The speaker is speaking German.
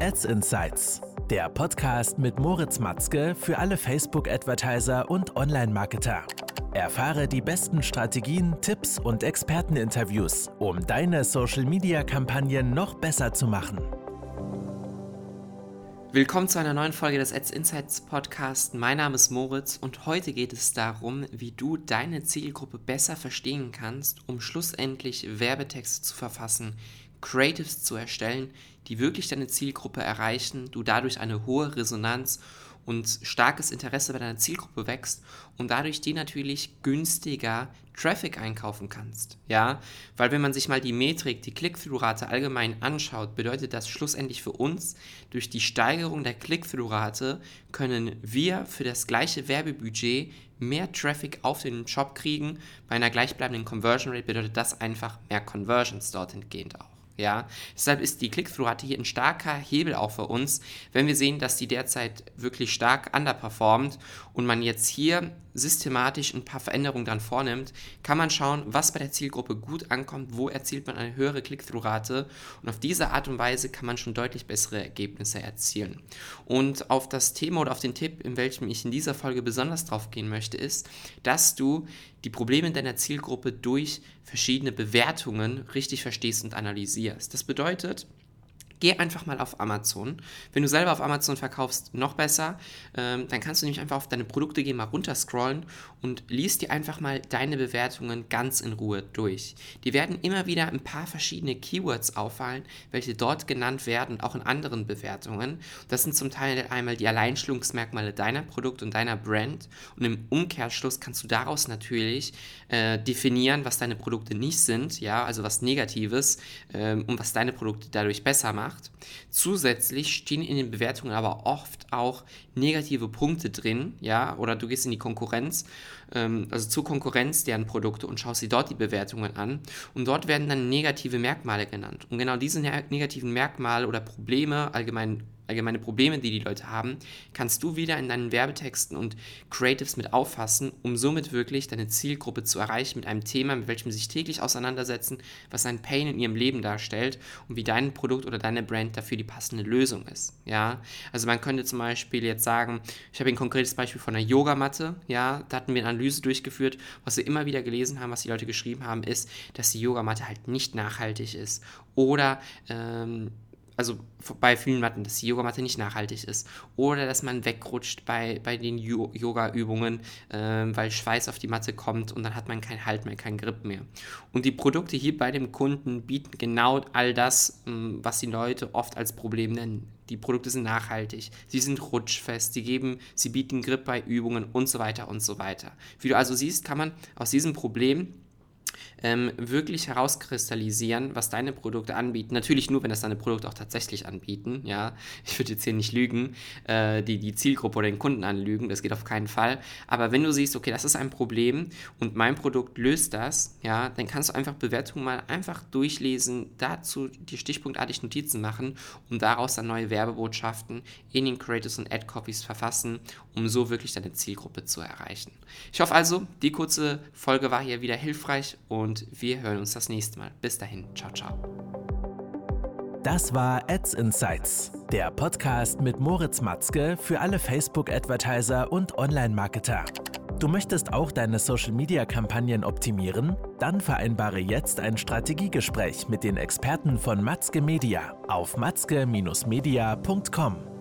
Ads Insights, der Podcast mit Moritz Matzke für alle Facebook-Advertiser und Online-Marketer. Erfahre die besten Strategien, Tipps und Experteninterviews, um deine Social-Media-Kampagnen noch besser zu machen. Willkommen zu einer neuen Folge des Ads Insights Podcast. Mein Name ist Moritz und heute geht es darum, wie du deine Zielgruppe besser verstehen kannst, um schlussendlich Werbetexte zu verfassen, Creatives zu erstellen, die wirklich deine Zielgruppe erreichen, du dadurch eine hohe Resonanz und starkes Interesse bei deiner Zielgruppe wächst und dadurch die natürlich günstiger Traffic einkaufen kannst. Ja, weil wenn man sich mal die Metrik, die Click-Through-Rate allgemein anschaut, bedeutet das schlussendlich für uns, durch die Steigerung der Click-Through-Rate können wir für das gleiche Werbebudget mehr Traffic auf den Shop kriegen. Bei einer gleichbleibenden Conversion Rate bedeutet das einfach mehr Conversions dort entgehend auch. Ja, deshalb ist die Click-Through-Rate hier ein starker Hebel auch für uns, wenn wir sehen, dass die derzeit wirklich stark underperformt und man jetzt hier systematisch ein paar Veränderungen dann vornimmt, kann man schauen, was bei der Zielgruppe gut ankommt, wo erzielt man eine höhere Click-Through-Rate und auf diese Art und Weise kann man schon deutlich bessere Ergebnisse erzielen. Und auf das Thema oder auf den Tipp, in welchem ich in dieser Folge besonders drauf gehen möchte, ist, dass du die Probleme deiner Zielgruppe durch verschiedene Bewertungen richtig verstehst und analysierst. Das bedeutet, Geh einfach mal auf Amazon. Wenn du selber auf Amazon verkaufst, noch besser. Ähm, dann kannst du nämlich einfach auf deine Produkte gehen, mal runterscrollen und liest dir einfach mal deine Bewertungen ganz in Ruhe durch. Die werden immer wieder ein paar verschiedene Keywords auffallen, welche dort genannt werden, auch in anderen Bewertungen. Das sind zum Teil einmal die Alleinstellungsmerkmale deiner Produkt und deiner Brand. Und im Umkehrschluss kannst du daraus natürlich äh, definieren, was deine Produkte nicht sind, ja, also was Negatives äh, und was deine Produkte dadurch besser macht macht. Zusätzlich stehen in den Bewertungen aber oft auch negative Punkte drin, ja, oder du gehst in die Konkurrenz, ähm, also zur Konkurrenz deren Produkte und schaust dir dort die Bewertungen an und dort werden dann negative Merkmale genannt. Und genau diese negativen Merkmale oder Probleme, allgemein allgemeine Probleme, die die Leute haben, kannst du wieder in deinen Werbetexten und Creatives mit auffassen, um somit wirklich deine Zielgruppe zu erreichen mit einem Thema, mit welchem sie sich täglich auseinandersetzen, was ein Pain in ihrem Leben darstellt und wie dein Produkt oder deine Brand dafür die passende Lösung ist. Ja, also man könnte zum Beispiel jetzt sagen, ich habe ein konkretes Beispiel von einer Yogamatte. Ja, da hatten wir eine Analyse durchgeführt, was wir immer wieder gelesen haben, was die Leute geschrieben haben, ist, dass die Yogamatte halt nicht nachhaltig ist oder ähm, also bei vielen Matten, dass die Yogamatte nicht nachhaltig ist. Oder dass man wegrutscht bei, bei den Yoga-Übungen, äh, weil Schweiß auf die Matte kommt und dann hat man keinen Halt mehr, keinen Grip mehr. Und die Produkte hier bei dem Kunden bieten genau all das, ähm, was die Leute oft als Problem nennen. Die Produkte sind nachhaltig, sie sind rutschfest, sie geben, sie bieten Grip bei Übungen und so weiter und so weiter. Wie du also siehst, kann man aus diesem Problem ähm, wirklich herauskristallisieren, was deine Produkte anbieten. Natürlich nur, wenn das deine Produkte auch tatsächlich anbieten. Ja, ich würde jetzt hier nicht lügen, äh, die, die Zielgruppe oder den Kunden anlügen, das geht auf keinen Fall. Aber wenn du siehst, okay, das ist ein Problem und mein Produkt löst das, ja, dann kannst du einfach Bewertungen mal einfach durchlesen, dazu die stichpunktartig Notizen machen und daraus dann neue Werbebotschaften in den Creators und Ad-Copies verfassen, um so wirklich deine Zielgruppe zu erreichen. Ich hoffe also, die kurze Folge war hier wieder hilfreich und wir hören uns das nächste Mal. Bis dahin, ciao, ciao. Das war Ads Insights, der Podcast mit Moritz Matzke für alle Facebook-Advertiser und Online-Marketer. Du möchtest auch deine Social-Media-Kampagnen optimieren? Dann vereinbare jetzt ein Strategiegespräch mit den Experten von Matzke Media auf matzke-media.com.